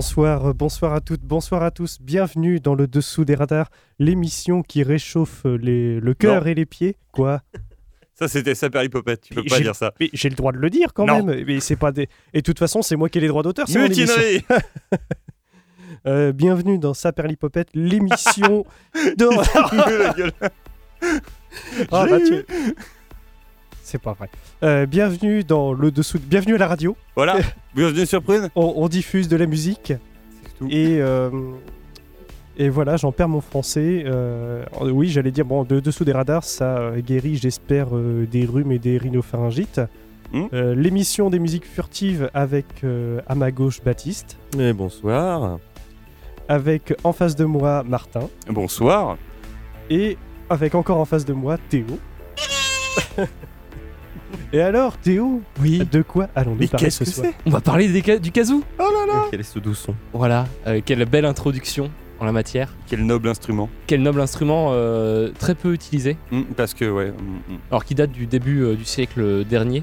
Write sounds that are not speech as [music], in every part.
Bonsoir, euh, bonsoir à toutes, bonsoir à tous. Bienvenue dans le Dessous des radars, l'émission qui réchauffe euh, les, le cœur et les pieds. Quoi Ça, c'était Saperlipopette, tu peux pas dire ça. Mais j'ai le droit de le dire quand Non. même. Mais c'est pas des. Et de toute façon, c'est moi qui ai les droits d'auteur. c'est. Mutinerie [laughs] Euh, bienvenue dans l'émission [laughs] de. Ah, J'ai bah, eu. tu- C'est pas vrai. Euh, bienvenue dans le dessous. Bienvenue à la radio. Voilà, [laughs] bienvenue sur Prune. On, on diffuse de la musique. C'est tout. Et, euh, et voilà, j'en perds mon français. Euh, oui, j'allais dire, bon, de dessous des radars, ça guérit, j'espère, euh, des rhumes et des rhinopharyngites. Hmm. Euh, L'émission des musiques furtives avec euh, à ma gauche Baptiste, Et bonsoir. avec en face de moi Martin, Bonsoir. et avec encore en face de moi Théo. [laughs] et alors, Théo, Oui. de quoi allons-nous Mais parler qu'est-ce ce que soir? c'est? On va parler des ca- du kazoo. Quel est ce doux son? Voilà, euh, quelle belle introduction en la matière. Quel noble instrument. Quel noble instrument euh, très peu utilisé, Hmm, parce que, ouais. hmm, hmm. alors qui date du début euh, du siècle dernier.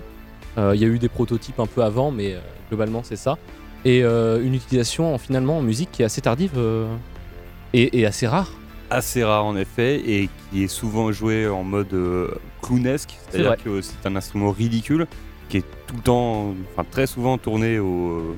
Euh, Il y a eu des prototypes un peu avant, mais euh, globalement c'est ça. Et euh, une utilisation en, finalement en musique qui est assez tardive euh, et, et assez rare. Assez rare en effet, et qui est souvent joué en mode euh, clownesque. C'est-à-dire que c'est un instrument ridicule, qui est tout le temps, enfin très souvent tourné au. euh,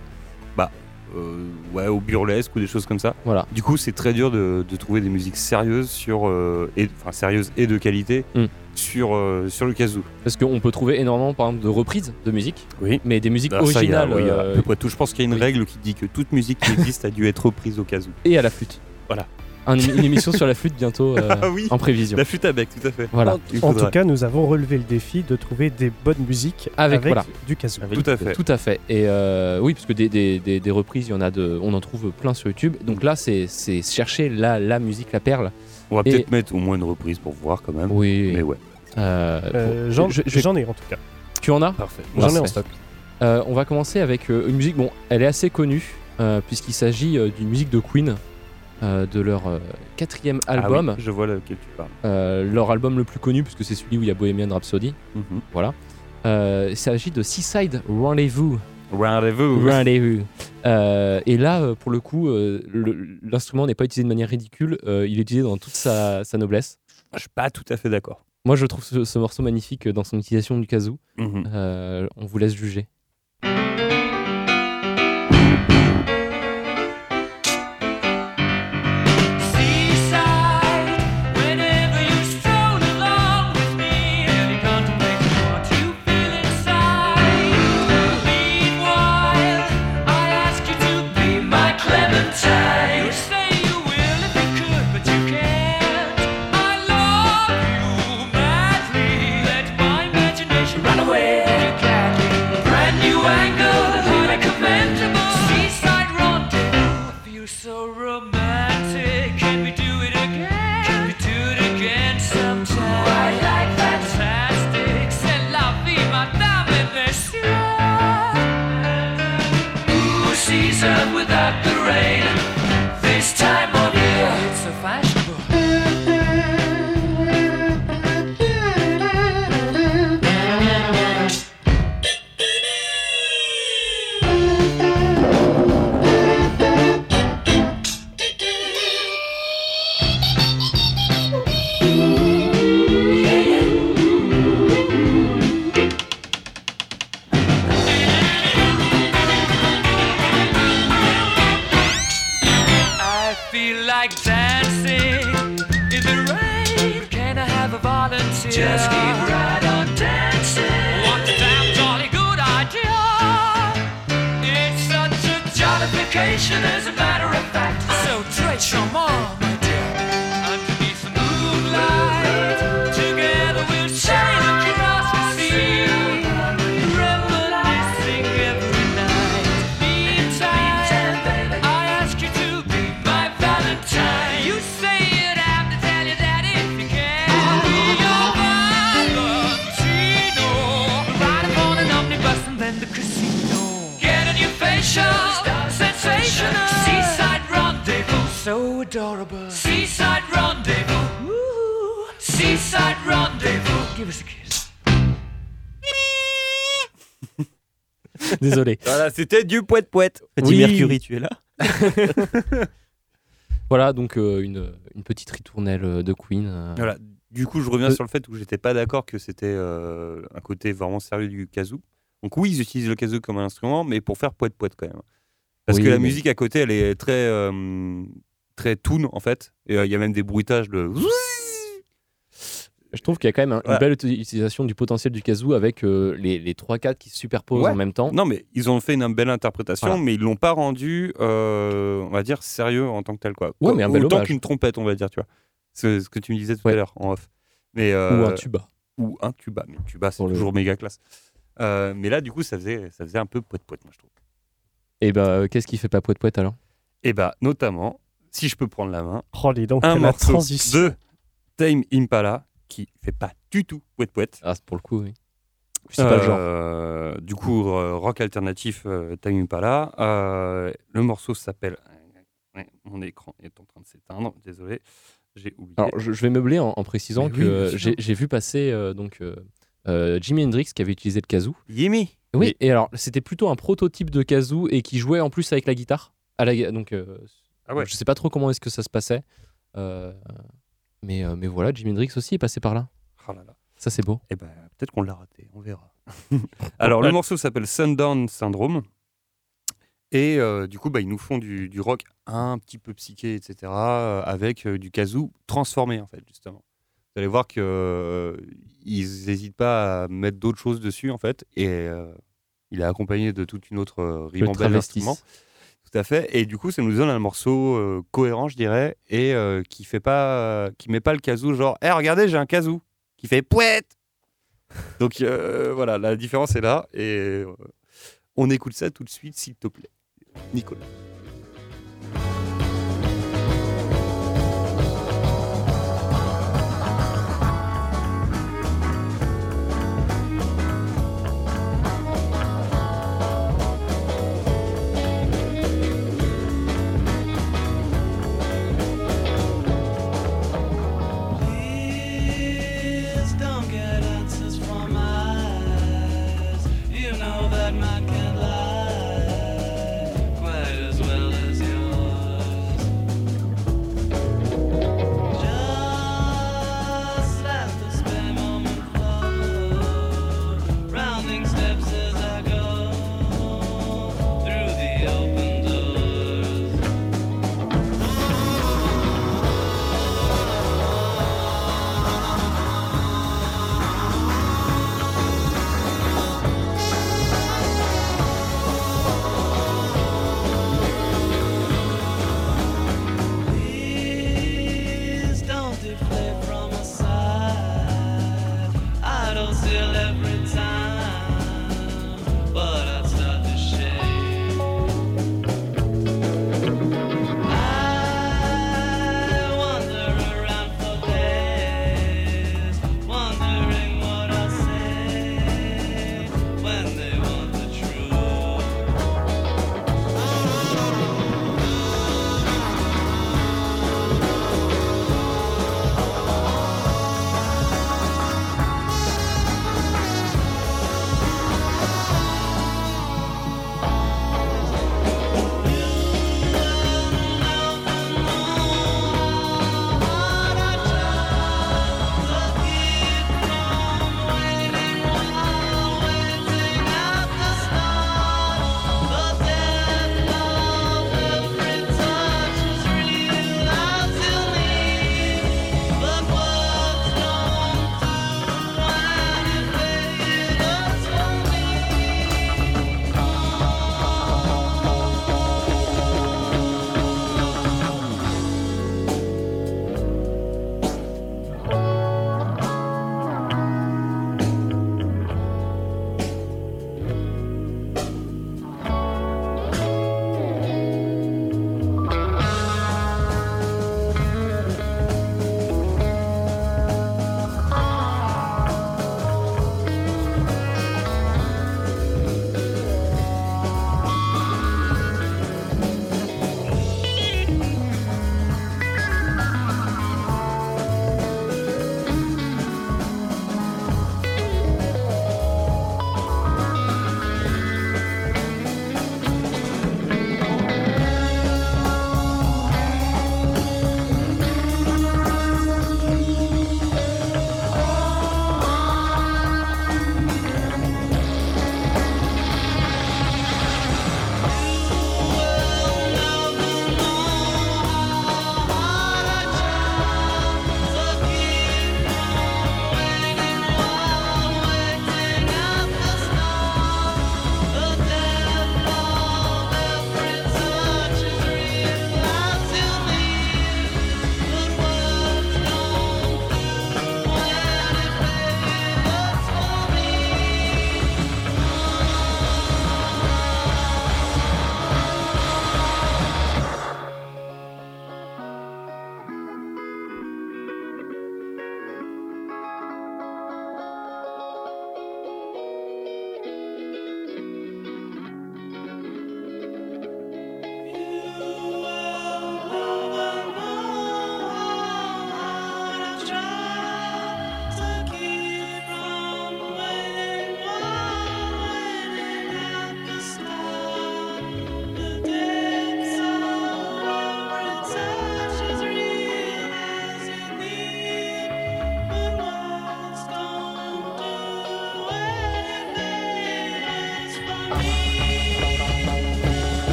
bah. euh, ouais, au burlesque ou des choses comme ça. Voilà. Du coup, c'est très dur de, de trouver des musiques sérieuses sur, euh, et, enfin sérieuses et de qualité Mm. sur, euh, sur le kazoo. Parce qu'on peut trouver énormément par exemple de reprises de musique, Oui. mais des musiques ça, a- originales oui, à peu près tout. Je pense qu'il y a une oui. règle qui dit que toute musique qui [laughs] existe a dû être reprise au kazoo. et à la flûte. Voilà. Un- une émission sur la flûte bientôt euh, Ah oui, en prévision. la flûte à bec, tout à fait. Voilà. Il En tout cas, nous avons relevé le défi de trouver des bonnes musiques Avec, avec, voilà. du kazoo. Tout à fait. Tout à fait. Et euh, oui, parce que des, des- des- des reprises, il y en a de, on en trouve plein sur YouTube. Donc là, c'est c'est chercher la, la musique, la perle. On va Et- peut-être mettre au moins une reprise pour voir quand même. Oui. Mais ouais. Euh, Euh, J'en je- je- j'en ai en tout cas. tu en as? Parfait. J'en ai en stock. Euh, On va commencer avec euh, une musique. Bon, elle est assez connue euh, puisqu'il s'agit euh, d'une musique de Queen. Euh, de leur euh, quatrième Ah oui, album, je vois lequel tu parles. Euh, leur album le plus connu puisque c'est celui où il y a Bohemian Rhapsody. Mhm. Voilà. Il s'agit de Seaside Rendezvous. Rendez-vous. Rendezvous. Euh, et là, pour le coup, euh, l'instrument n'est pas utilisé de manière ridicule. euh, il est utilisé dans toute sa, sa noblesse. Je suis pas tout à fait d'accord. Moi, je trouve ce, ce morceau magnifique dans son utilisation du kazoo. Mhm. On vous laisse juger. Voilà, c'était du poète poète. Oui. Mercury, tu es là [laughs] Voilà, donc euh, une, une petite ritournelle euh, de Queen. euh. Voilà. Du coup, je reviens Euh. sur le fait où j'étais pas d'accord que c'était euh, un côté vraiment sérieux du kazoo. Donc oui, ils utilisent le kazoo comme un instrument, mais pour faire poète poète quand même. Parce Oui, que la mais- musique à côté, elle est très euh, très toon en fait. Et euh, il y a même des bruitages de. Je trouve qu'il y a quand même un- une belle utilisation du potentiel du kazoo avec euh, les, les 3-4 qui se superposent Ouais. en même temps. Non, mais ils ont fait une belle interprétation, Voilà. mais ils l'ont pas rendu, euh, on va dire, sérieux en tant que tel quoi. Ouais, mais un bel Autant qu'une trompette, on va dire, tu vois. C'est ce que tu me disais tout Ouais. à l'heure en off. Mais Ou euh, un tuba. ou un tuba. Mais le tuba, c'est le- toujours méga classe. Euh, mais là, du coup, ça faisait, ça faisait un peu poète poète, moi je trouve. Et bah, qu'est-ce qui fait pas poète poète alors? Et bah, notamment, si je peux prendre la main, Oh, les donc, un morceau transition. de Tame Impala qui fait pas du tout poète poète. Ah, c'est pour le coup, oui. C'est pas le genre. Euh, Du coup, euh, rock alternatif euh, Time Impala. Euh, le morceau s'appelle. Ouais, mon écran est en train de s'éteindre. Désolé, j'ai oublié. Alors, je, je vais meubler en, en précisant Mais que oui, j'ai vu passer euh, donc euh, euh, Jimi Hendrix qui avait utilisé le kazoo. Yimi. Oui, et alors c'était plutôt un prototype de kazoo et qui jouait en plus avec la guitare. À la, gui- donc, euh, Ah ouais. je sais pas trop comment est-ce que ça se passait. Euh, mais, euh, mais voilà, Jimi Hendrix aussi est passé par là. Oh là là. Ça, c'est beau. Eh ben, peut-être qu'on l'a raté, on verra. [laughs] Alors, le morceau s'appelle Sundown Syndrome. Et euh, du coup, bah, ils nous font du, du rock un petit peu psyché, etc., euh, avec euh, du kazoo transformé, en fait, justement. Vous allez voir qu'ils n'hésitent pas à mettre d'autres choses dessus, en fait. Et euh, il est accompagné de toute une autre euh, Le ribambelle d'instruments. Fait. Et du coup, ça nous donne un morceau euh, cohérent, je dirais, et euh, qui fait pas, qui met pas le kazoo genre, hé, regardez, j'ai un kazoo qui fait pouette. Donc euh, voilà, la différence est là, et on écoute ça tout de suite, s'il te plaît, Nicolas.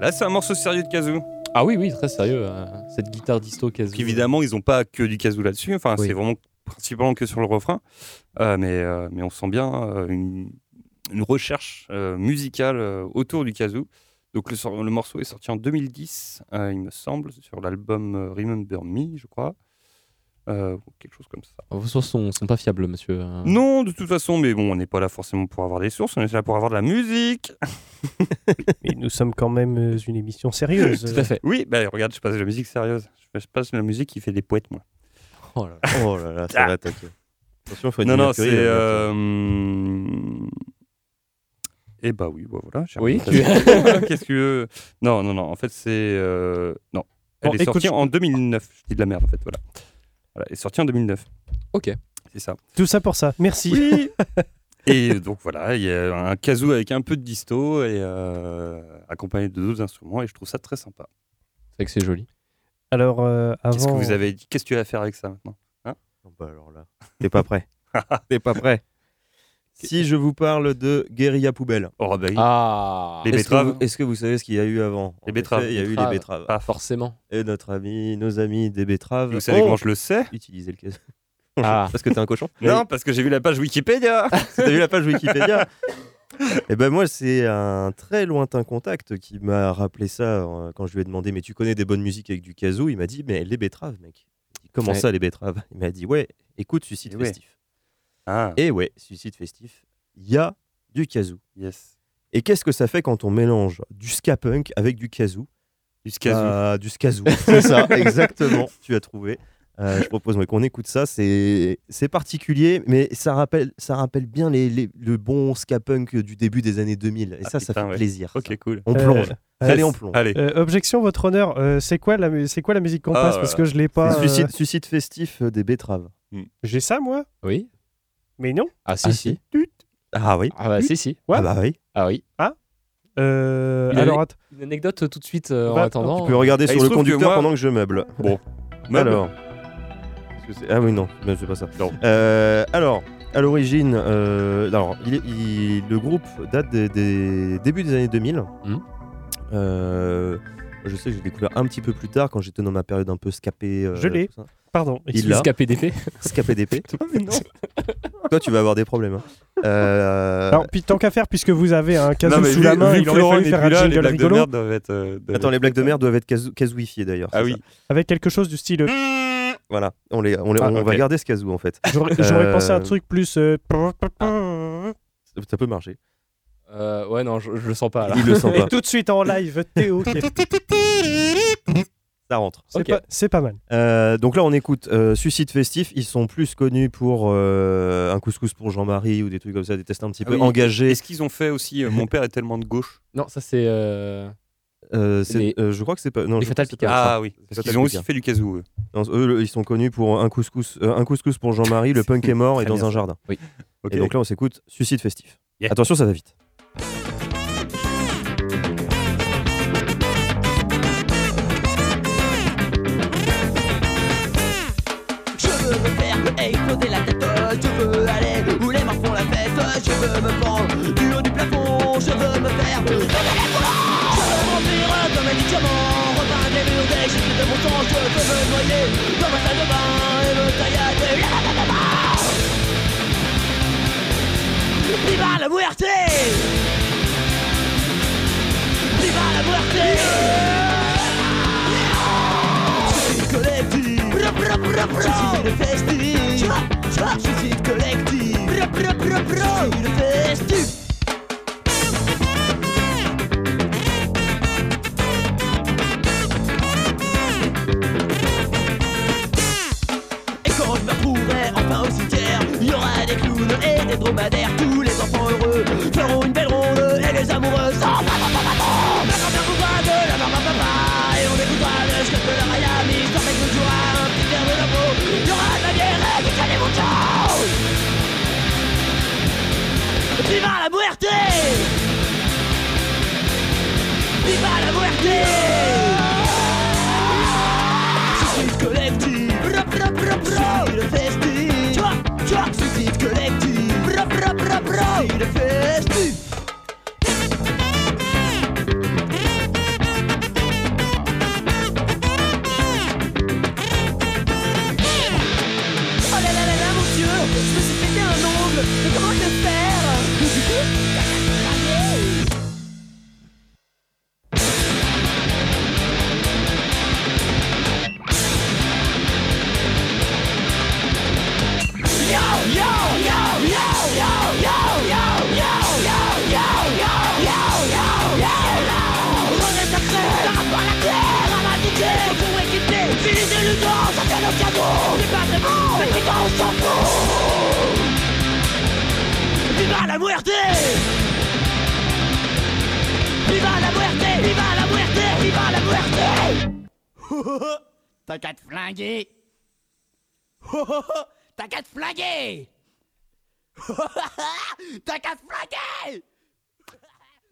Là, c'est un morceau sérieux de kazoo. Ah oui, oui, très sérieux. euh, cette guitare disto kazoo. Donc, évidemment, ils n'ont pas que du kazoo là-dessus. Enfin, Oui. c'est vraiment principalement que sur le refrain. Euh, mais, euh, mais on sent bien une, une recherche musicale autour du kazoo. Donc, le, le morceau est sorti en 2010, euh, il me semble, sur l'album Remember Me, je crois. Euh, quelque chose comme ça. Vos sources sont, sont pas fiables, monsieur. euh. Non, de toute façon, mais bon, on n'est pas là forcément pour avoir des sources, on est là pour avoir de la musique. [laughs] Mais nous sommes quand même euh, une émission sérieuse. Tout à fait. Oui, bah regarde, je passe de la musique sérieuse. Je passe de la musique qui fait des poètes, moi. Oh là là. [laughs] Oh là là, ça va attaquer. Attention, faut être Non, non, c'est. Euh... Eh bah oui, bah voilà. j'ai Oui, tu- [laughs] Qu'est-ce que tu veux Non, non, non. En fait, c'est. euh, Non. Elle Bon, est sortie en 2009. Je dis de la merde, en fait. Voilà. Voilà, est sortie en 2009. Ok. C'est ça. Tout ça pour ça. Merci. Oui. [laughs] et donc voilà, il y a un kazoo avec un peu de disto et euh, accompagné de d'autres instruments et je trouve ça très sympa. C'est vrai que c'est joli. Alors, euh, avant. Qu'est-ce que vous avez dit? Qu'est-ce que tu vas faire avec ça maintenant? Oh, bah alors là, t'es pas prêt. [laughs] T'es pas prêt. Si je vous parle de guérilla poubelle, Oh bah oui. Ah Les est-ce que, betteraves. vous, est-ce que vous savez ce qu'il y a eu avant Les En betteraves. effet, Il y a eu les Betteraves. betteraves. Pas forcément. Et notre ami, nos amis des betteraves. Vous savez ont comment je le sais utilisé le kazoo. Ah. [laughs] Parce que t'es un cochon Non, parce que j'ai vu la page Wikipédia. [laughs] T'as vu la page Wikipédia Et ben moi, c'est un très lointain contact qui m'a rappelé ça euh, quand je lui ai demandé Mais tu connais des bonnes musiques avec du kazoo? Il m'a dit Mais les betteraves, mec. Comment Ouais. ça, les betteraves? Il m'a dit Ouais, écoute, suicide Eh ouais. festif. Ah, Et ouais, suicide festif, il y a du kazoo. yes. Et qu'est-ce que ça fait quand on mélange du ska punk avec du kazoo Du skazoo. Bah, Du skazoo, c'est ça, [laughs] exactement, tu as trouvé. Euh, je propose ouais, qu'on écoute ça, c'est c'est particulier, mais ça rappelle, ça rappelle bien les, les- le bon ska punk du début des années 2000. Et Ah, ça, ça fait ouais. plaisir. ok, ça. cool. On Euh, plonge. euh, Allez, on plonge. Allez. euh, objection, votre honneur. euh, c'est quoi la, quoi la musique qu'on Ah, passe? Parce que je l'ai pas. euh, Suicide, suicide festif euh, des betteraves. J'ai ça moi? Oui. Mais non. Ah si, Ah, si. Ah oui Ah bah si, si. Ouais. Ah bah oui. Ah oui. Euh, Il a- alors, Une anecdote euh, tout de suite euh, en attendant. Tu peux regarder Ah, sur se le que conducteur moi- pendant que je meuble. Bon. Meuble. Alors. Est-ce que c'est- Ah oui, non, mais c'est pas ça. Non. Euh, alors, à l'origine, euh, alors, il est- il- le groupe date des, des débuts des années 2000. Mhm. Euh, je sais que j'ai découvert un petit peu plus tard quand j'étais dans ma période un peu scapé. euh, Je l'ai. Pardon. Il Il l'a. a PDP. Scapé d'épée. [laughs] [laughs] Toi, tu vas avoir des problèmes. hein. Euh, Alors, puis tant qu'à faire, puisque vous avez un casou Non, mais sous vu- la main, il aurait fallu faire un là, les jingle blagues de rigolo merde doivent être, euh, Attends, être- les blagues de merde doivent être kazooifiées d'ailleurs. Ah oui. ça. avec quelque chose du style. Voilà, on, les, on, les- Ah, on va garder ce kazoo en fait. J'aurais Euh, pensé à un truc plus. euh, Ça peut marcher. Euh, ouais, non, je, je le sens pas là. Il le sent Et pas. tout de suite en live, Théo. qui est- [laughs] Ça rentre. C'est pas, c'est pas mal. Euh, donc là, on écoute euh, Suicide Festif. Ils sont plus connus pour euh, un couscous pour Jean-Marie ou des trucs comme ça, des tests un petit Ah peu oui. engagés. Est-ce qu'ils ont fait aussi euh, [laughs] Mon père est tellement de gauche? Non, ça c'est. euh, Euh, c'est- Les- euh, je crois que c'est pas. Non, les Fatal ça. Ah oui. Parce qu'ils ont aussi Picard. fait du kazoo. eux. Eux, ils sont connus pour un couscous, euh, un couscous pour Jean-Marie. Le punk est mort et dans bien, un jardin. Ok. Et donc là, on s'écoute Suicide Festif. Yeah. Attention, ça va vite. Muerte. Viva la muerte. Suicide collectif Suicide festif Suicide collectif Suicide festif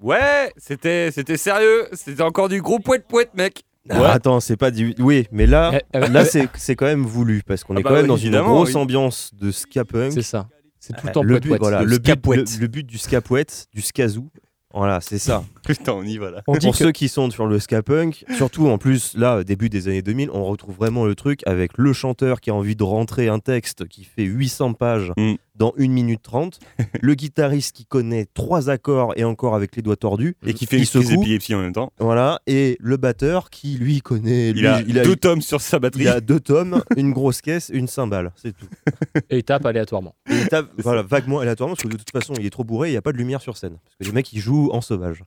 Ouais, c'était c'était sérieux. C'était encore du gros poète poète, mec. Ah, attends, c'est pas du. Oui, mais là, Eh, eh, là eh, c'est c'est quand même voulu parce qu'on Ah est bah quand même oui, dans une évidemment, grosse oui. ambiance de ska punk. C'est ça. C'est tout le Euh, temps le poète but, voilà, Le le, but, le, le but du ska poète, du skazoo, voilà, c'est ça. [laughs] Putain, on y va là. On dit Pour que ceux qui sont sur le ska punk, surtout en plus là, début des années 2000, on retrouve vraiment le truc avec le chanteur qui a envie de rentrer un texte qui fait 800 pages Mm. dans 1 minute 30, [laughs] le guitariste qui connaît trois accords et encore avec les doigts tordus, Et qui fait Il une crise secoue. d'épilepsie en même temps. voilà, et le batteur qui lui connaît, Il lui, a il a, deux tomes sur sa batterie. il a deux tomes, une grosse caisse, une cymbale, c'est tout. [laughs] Et il tape aléatoirement. Et il tape voilà, vaguement aléatoirement parce que de toute façon il est trop bourré, il n'y a pas de lumière sur scène. Parce que les mecs ils jouent en sauvage.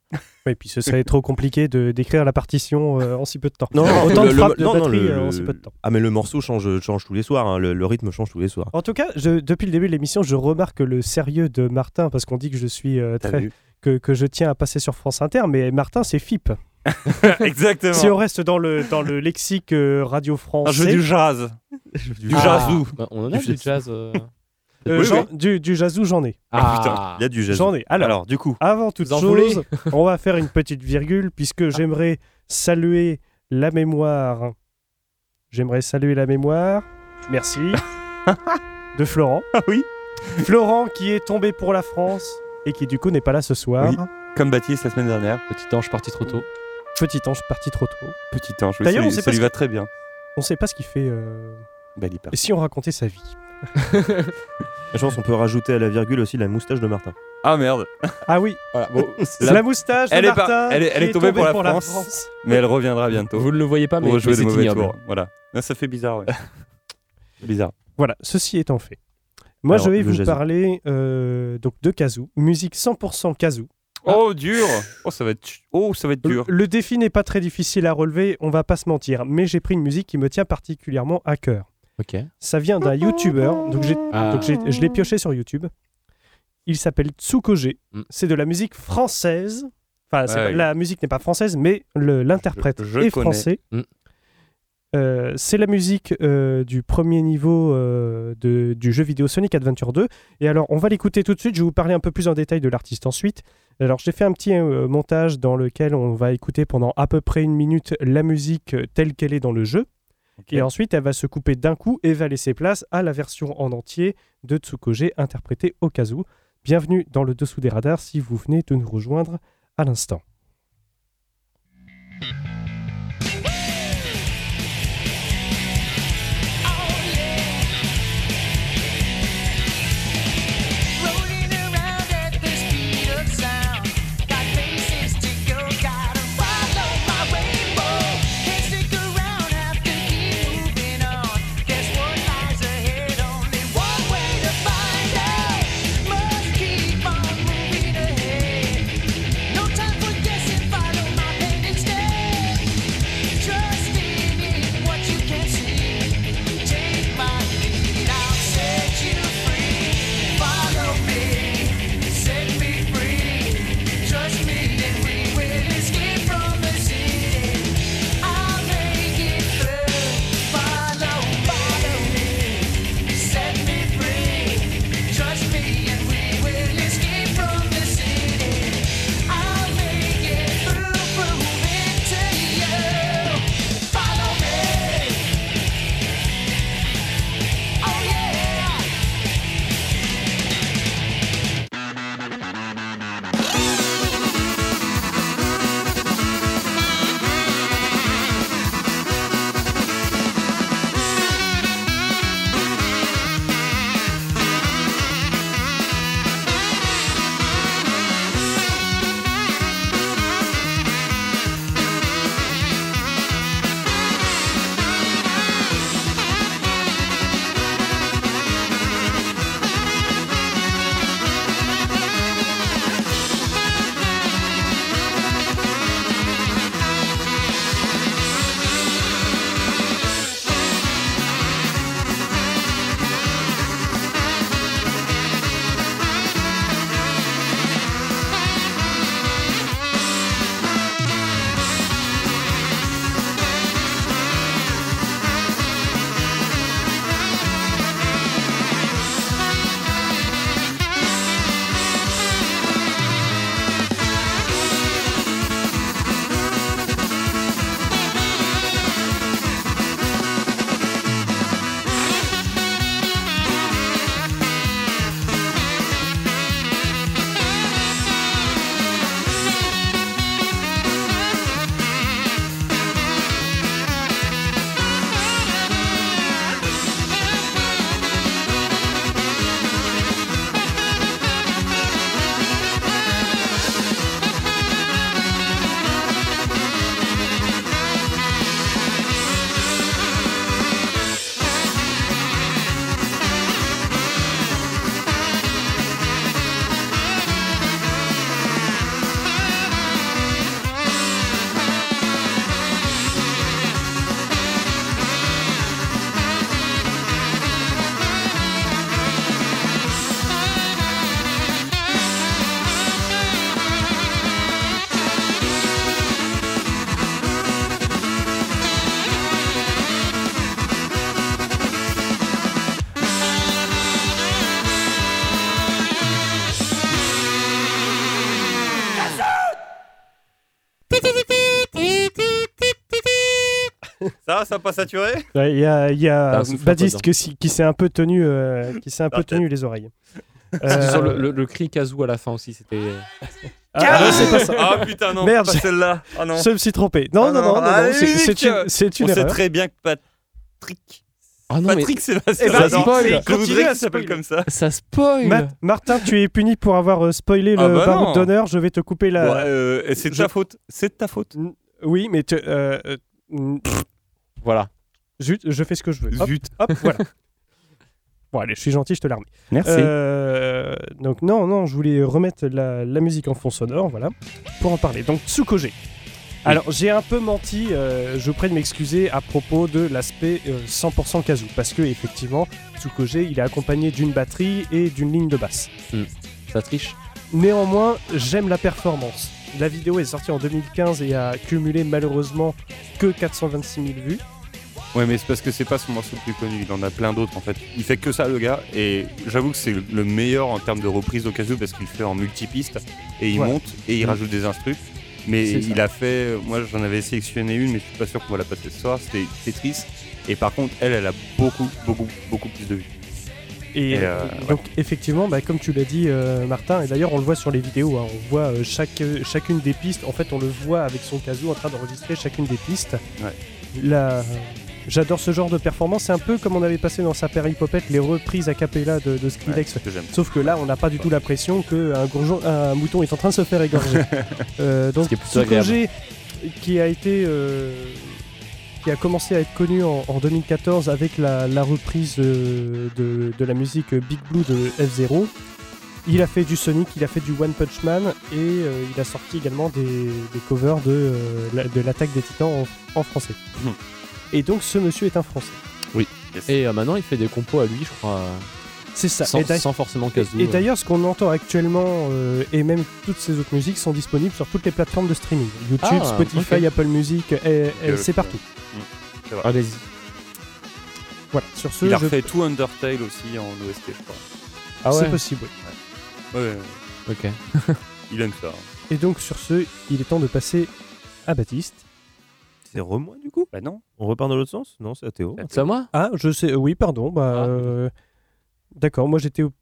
Oui, puis ce serait trop compliqué de d'écrire la partition euh, en si peu de temps. Non, autant le- de le- frappes de non, non, batterie le- euh, en le- si peu de temps. Ah mais le morceau change, change tous les soirs, hein, le, le rythme change tous les soirs. En tout cas, je, depuis le début de l'émission, je remarque le sérieux de Martin parce qu'on dit que je suis euh, très que, que je tiens à passer sur France Inter, mais Martin c'est FIP. [laughs] Exactement. Si on reste dans le dans le lexique euh, radio Un français, jeu du jazz. [laughs] Du Ah, jazzou. bah, on en a Du du jazz. Euh. Oui, du du jazzou j'en ai. Ah, Il y a du jazz. J'en ai. Alors, Alors du coup, avant toute chose, [laughs] on va faire une petite virgule puisque j'aimerais saluer la mémoire. J'aimerais saluer la mémoire. Merci. [laughs] de Florent. Ah oui. Florent qui est tombé pour la France et qui du coup n'est pas là ce soir. Oui. Comme Baptiste la semaine dernière. petit ange parti trop tôt. Petit ange parti trop tôt. Petit ange. oui, D'ailleurs, ça on lui- sait ça pas lui ce va très bien. On sait pas ce qu'il fait. euh, Bah, il. Et si on racontait sa vie je pense qu'on peut rajouter à la virgule aussi la moustache de Martin. Ah merde. Ah oui, Voilà, bon, [laughs] c'est La- la moustache de elle est pas- Martin. elle est- elle est tombée pour la France. Mais elle reviendra bientôt. vous ne le voyez pas, mais, mais c'est ignoble. tours. Voilà. Non, ça fait bizarre, ouais. [laughs] Bizarre. Voilà, ceci étant fait. Moi, Alors, je vais le vous jazz. parler euh, donc de kazoo, musique 100% kazoo. Oh, dur. Oh, ça va être, oh, ça va être Le, dur. le défi n'est pas très difficile à relever, on va pas se mentir, mais j'ai pris une musique qui me tient particulièrement à cœur. Ok. Ça vient d'un YouTuber, donc, j'ai- Ah. donc j'ai- je l'ai pioché sur YouTube. Il s'appelle Tsukoge. Mm. C'est de la musique française. Enfin, c'est Ouais, pas- oui. la musique n'est pas française, mais le- l'interprète Je- je est connais. français. Mm. Euh, c'est la musique euh, du premier niveau euh, de- du jeu vidéo Sonic Adventure 2. Et alors, on va l'écouter tout de suite. Je vais vous parler un peu plus en détail de l'artiste ensuite. Alors, j'ai fait un petit montage dans lequel on va écouter pendant à peu près une minute la musique telle qu'elle est dans le jeu. Et ensuite, elle va se couper d'un coup et va laisser place à la version en entier de Tsukoge interprétée au kazoo. Bienvenue dans le dessous des radars si vous venez de nous rejoindre à l'instant. Ça, ça a pas saturé Ouais, Il y a, y a Ah, si- qui s'est un peu tenu, euh, qui s'est un peu La tenu les oreilles. [laughs] Euh, sur le, le- le cri kazoo à la fin aussi, c'était. ah, non, c'est pas ça. Ah putain, non, Merde, pas celle-là. Ah non. Je me suis trompé. Non, Ah non, non. non, non, non, Allez, c'est- une, c'est une On sait très bien que Patrick. Ah non, mais Patrick Sébastien. Eh ben, j'adore. spoil. Je Continue voudrais à qu'il s'appelle spoiler. comme ça. ça spoil Ma- Martin, tu es puni pour avoir euh, spoilé le Ah bah baroud d'honneur. Je vais te couper la. Ouais, euh, c'est de je- ta faute. C'est de ta faute. Oui, mais tu- euh, euh, mm, Voilà. zut, je fais ce que je veux. Hop, Zut. hop, voilà. [laughs] Bon, allez, je suis gentil, je te l'ai remis. Merci. Euh, donc, non, non, je voulais remettre la, la musique en fond sonore, voilà, pour en parler. Donc, Tsukoge. Alors, j'ai un peu menti, euh, je prie de m'excuser à propos de l'aspect euh, 100% kazoo, parce que, effectivement, Tsukoge, il est accompagné d'une batterie et d'une ligne de basse. Ça triche. Néanmoins, j'aime la performance. La vidéo est sortie en 2015 et a cumulé malheureusement que 426 000 vues. Ouais, mais c'est parce que c'est pas son morceau le plus connu. Il en a plein d'autres en fait. Il fait que ça, le gars. Et j'avoue que c'est le meilleur en termes de reprise kazoo parce qu'il le fait en multipiste et il Ouais. monte et il rajoute des instrus. Mais ça. il a fait. Moi, j'en avais sélectionné une, mais je suis pas sûr qu'on va la passer ce soir. C'était Tetris. Et par contre, elle, elle a beaucoup, beaucoup, beaucoup plus de vues. Et, Et, euh, donc effectivement, bah, comme tu l'as dit euh, Martin, et d'ailleurs on le voit sur les vidéos, hein, on voit euh, chaque, chacune des pistes, en fait on le voit avec son kazoo en train d'enregistrer chacune des pistes. Ouais. La- J'adore ce genre de performance, c'est un peu comme on avait passé dans sa Popette les reprises a cappella de, de Skrillex. que. Sauf que là, on n'a pas du tout l'impression qu'un un mouton est en train de se faire égorger. [laughs] Donc, Ce qui est plutôt qui a été, qui a commencé à être connu en, en 2014 avec la, la reprise euh, de, de la musique Big Blue de F0. Il a fait du Sonic, il a fait du One Punch Man et euh, il a sorti également des, des covers de, euh, de l'attaque des Titans en, en français. Mhm. Et donc, ce monsieur est un Français. Yes. Et euh, maintenant, il fait des compos à lui, je crois, C'est ça. sans, Et d'ailleurs- sans forcément kazoo. Et d'ailleurs, ce qu'on entend actuellement, euh, et même toutes ces autres musiques, sont disponibles sur toutes les plateformes de streaming. YouTube, Ah, Spotify. Apple Music, et Euh, c'est partout. Allez-y. Voilà, sur ce, Il a je- refait tout Undertale aussi en OST, je crois. Ah c'est ouais possible. oui. Ouais, Ok. [laughs] il aime ça. Et donc, sur ce, il est temps de passer à Baptiste. C'est re-moi du coup? Bah non. On repart dans l'autre sens? Non, c'est à Théo. C'est à moi? Ah, je sais, oui, pardon. Bah, Ah. euh, D'accord, moi j'étais. au-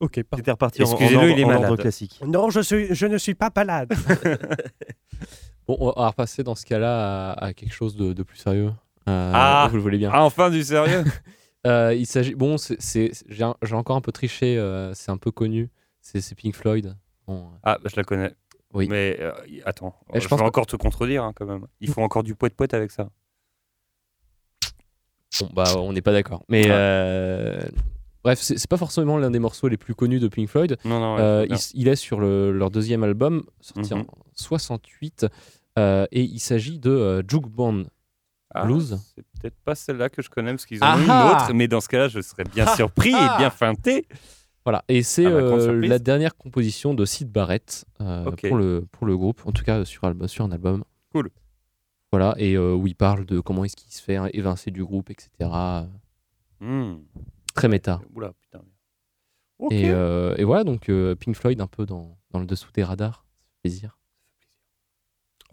Ok, pardon. J'étais reparti en, en il est en ordre malade. classique. Non, je, suis, je ne suis pas malade. [laughs] [laughs] Bon, on va repasser dans ce cas-là à, à quelque chose de, de plus sérieux. Euh, Ah. Vous le voulez bien. Ah, enfin du sérieux [laughs] Euh, il s'agit. Bon, j'ai, encore un peu triché. euh, c'est un peu connu. C'est, Pink Floyd. Bon, Ah, bah, je la connais. Oui. Mais euh, attends, Et je je, pense vais que- encore te contredire hein, quand même. Il faut encore du poète-poète avec ça. bon, bah, on n'est pas d'accord. Mais. Bref, c'est, pas forcément l'un des morceaux les plus connus de Pink Floyd. Non, non, ouais, Euh, il, il est sur le- leur deuxième album, sorti Mhm. en 68. euh, et il s'agit de euh, Juke Band Ah, Blues. C'est peut-être pas celle-là que je connais parce qu'ils en ont Ah une ah autre, mais dans ce cas-là, je serais bien surpris et bien feinté. Voilà, et c'est Ah euh, la dernière composition de Sid Barrett euh, pour, le, pour le groupe, en tout cas sur, un album. Cool. Voilà, et euh, où il parle de comment est-ce qu'il se fait hein, évincer du groupe, etc. Hmm. Très méta. Oula, putain. Et, euh, et voilà, donc euh, Pink Floyd un peu dans, dans le dessous des radars. Plaisir.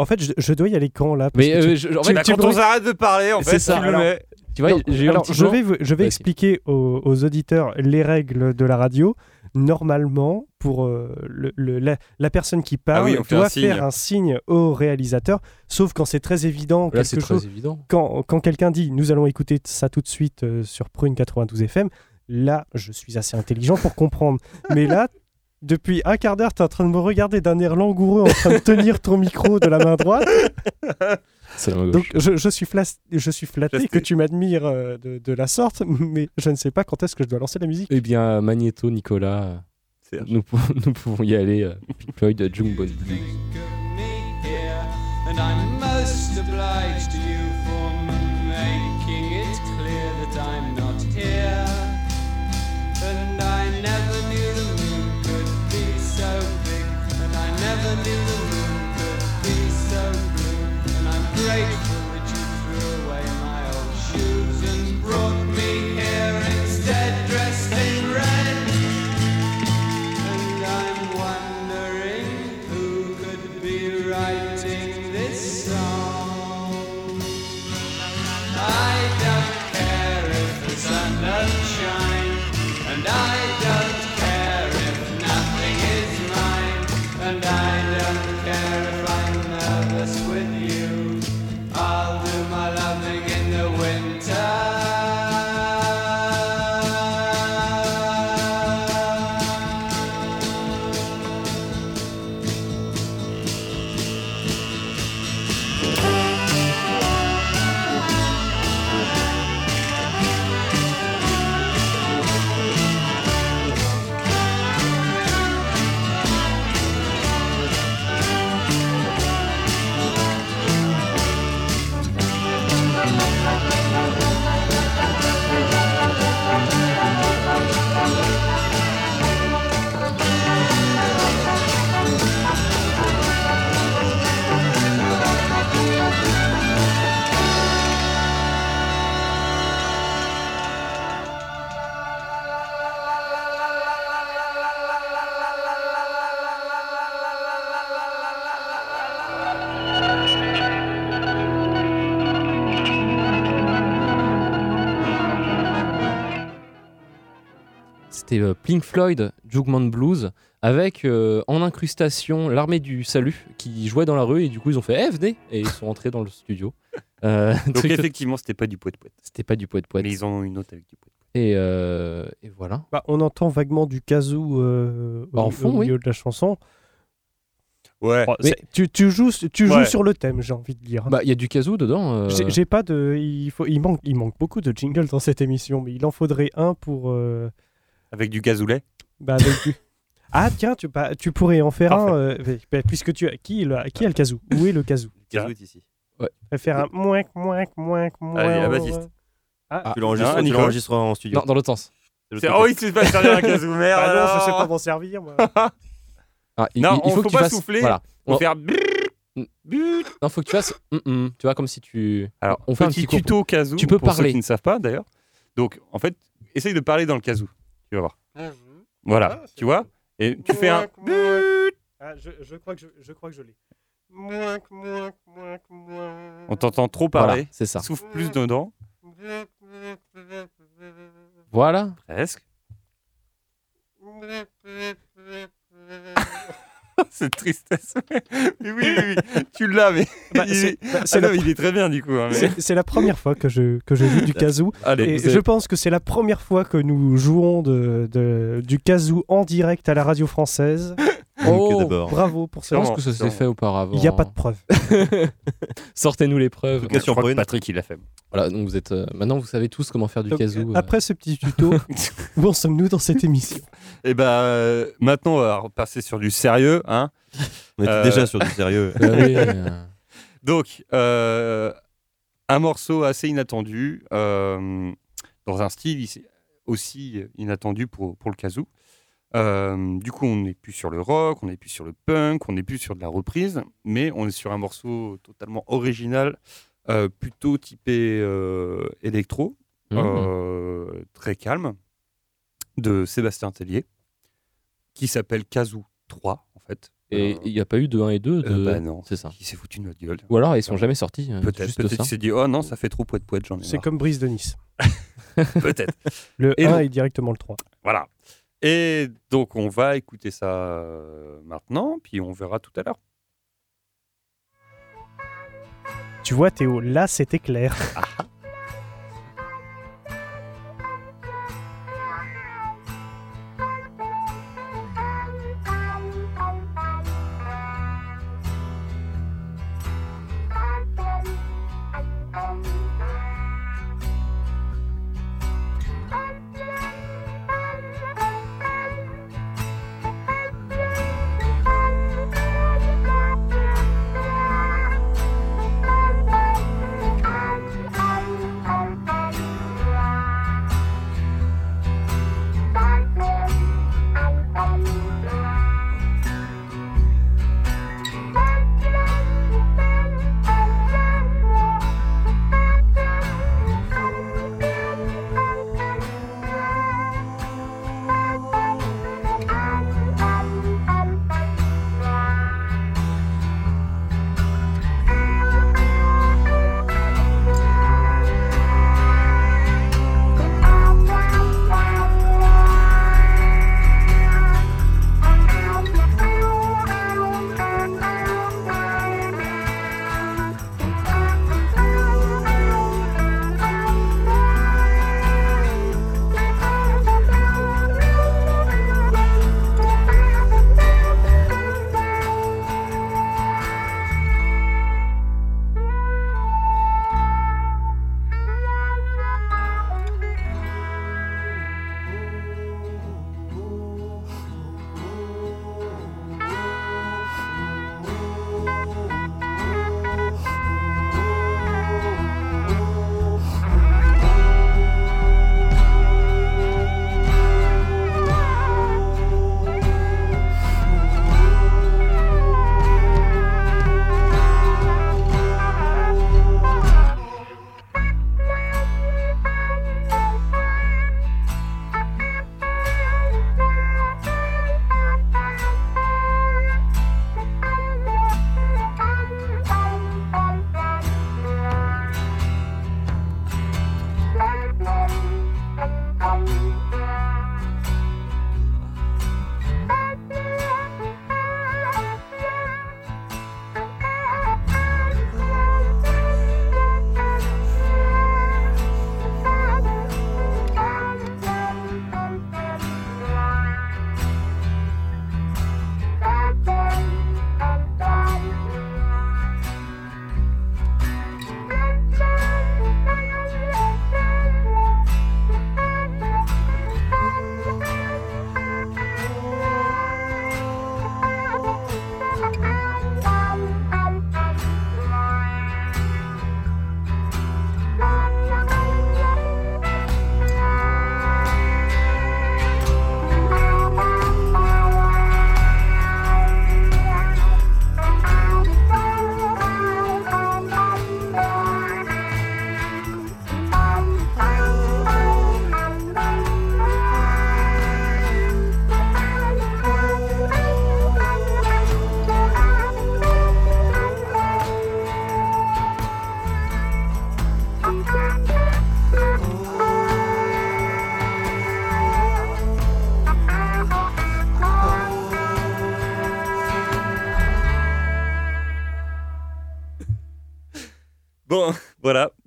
En fait, je, je dois y aller quand là? Parce Mais que tu- euh, je- en tu- fait, Bah, tu quand on s'arrête de parler, en fait, ça, tu le mets. tu vois, Non, j'ai eu un alors, petit je vais, je vais expliquer aux, aux auditeurs les règles de la radio. Normalement, pour euh, le- le- la, la personne qui parle, Ah oui, on fait doit un signe. faire un signe au réalisateur, sauf quand c'est très évident, Là, quelque très chose. évident. Quand, quand quelqu'un dit nous allons écouter ça tout de suite euh, sur Prune 92 FM, là, je suis assez intelligent pour comprendre. Mais là, depuis un quart d'heure, tu es en train de me regarder d'un air langoureux, en train de tenir ton micro de la main droite. C'est la main gauche. Donc, je, je suis, flas- je suis flatté Flasté. que tu m'admires euh, de, de la sorte, mais je ne sais pas quand est-ce que je dois lancer la musique. Eh bien, Magneto, Nicolas, nous, pou- [laughs] nous pouvons y aller. euh, Pink Floyd, June Bond Blues. C'était euh, Pink Floyd, Jugman Blues, avec euh, en incrustation l'armée du salut qui jouait dans la rue et du coup ils ont fait Eh, venez Et ils sont rentrés dans le studio. Euh, [laughs] Donc truc- effectivement, c'était pas du poète poète. c'était pas du poète poète. Mais ils en ont une autre avec du poète. Et, euh, et voilà. Bah, on entend vaguement du kazoo euh, Bah, en au, fond, au oui. milieu de la chanson. Ouais. Bon, Mais- tu, tu joues, tu joues Ouais. sur le thème, j'ai envie de dire. Bah, il y a du kazoo dedans. euh, J'ai j'ai pas de. Il, faut, il, manque, il manque beaucoup de jingles dans cette émission, mais il en faudrait un pour. Avec du gazoulet. bah, avec du- [laughs] Ah, tiens, tu, bah, tu pourrais en faire Parfait. un. euh, bah, puisque tu as. Qui, le- qui a le kazoo? Où est le kazoo? Kazoo est ici. Faire un mouin, mouin, mouin, mouin. Allez, à Baptiste. Ah, Tu l'enregistres Ah, tu l'enregistreras en studio. Non, dans l'autre sens. C'est le. Oh oui, tu vas servir un gazou, merde. bah non, je sais pas m'en servir, moi. [laughs] Ah, il, Non, il- il faut faut que tu pas fasses. souffler. Voilà. On On- va faire but. Non, faut que tu fasses. hum, hum, tu vois, comme si tu. Alors, on fait un petit tuto kazoo Tu peux pour ceux qui ne savent pas d'ailleurs. Donc, en fait, essaye de parler dans le kazoo. Tu vas voir. Voilà, Ah, tu vois Et tu fais un. Ah, je, je crois que je, je crois que je l'ai. On t'entend trop Voilà, parler. c'est ça. Souffle plus dedans. Voilà. Presque. [laughs] Cette tristesse. [laughs] Mais oui, oui, oui. Tu l'as, mais. Bah, il... c'est- bah, Ah la non, il est très bien du coup. hein, mais- C'est la première fois que je, que je joue du [laughs] kazoo. Allez, Et avez- je pense que c'est la première fois que nous jouons de, de- du kazoo en direct à la radio française. [laughs] Oh, d'abord. Bravo pour Je ça. pense Sûrement, que ça s'est fait auparavant. Il n'y a pas de preuve. [laughs] Sortez-nous les preuves. En tout cas, je crois que surprenant. Patrick, il l'a fait. Voilà, donc vous êtes. euh, maintenant, vous savez tous comment faire du Donc, kazoo. euh. Après ce petit tuto, [laughs] où en sommes-nous dans cette émission? Ben euh, maintenant, on va repasser sur du sérieux. Hein On était Euh, déjà sur du sérieux. Ah oui, euh, Donc, euh, un morceau assez inattendu, euh, dans un style aussi inattendu pour, pour le kazoo. Euh, du coup, on n'est plus sur le rock, on n'est plus sur le punk, on n'est plus sur de la reprise, mais on est sur un morceau totalement original, euh, plutôt typé euh, électro, mmh. euh, très calme, de Sébastien Tellier, qui s'appelle Kazoo 3, en fait. Et Euh, il n'y a pas eu de 1 et 2 de... euh, bah non, C'est ça. qui s'est foutu de notre gueule. Ou alors ils sont jamais sortis. euh, Peut-être, peut-être qu'il s'est dit, oh non, ça fait trop poète poète, j'en ai C'est comme Brise de Nice. [laughs] [laughs] Peut-être. Le Et 1 non. est directement le 3. Voilà. Et donc, on va écouter ça euh, maintenant, puis on verra tout à l'heure. Tu vois Théo, là c'était clair. Thank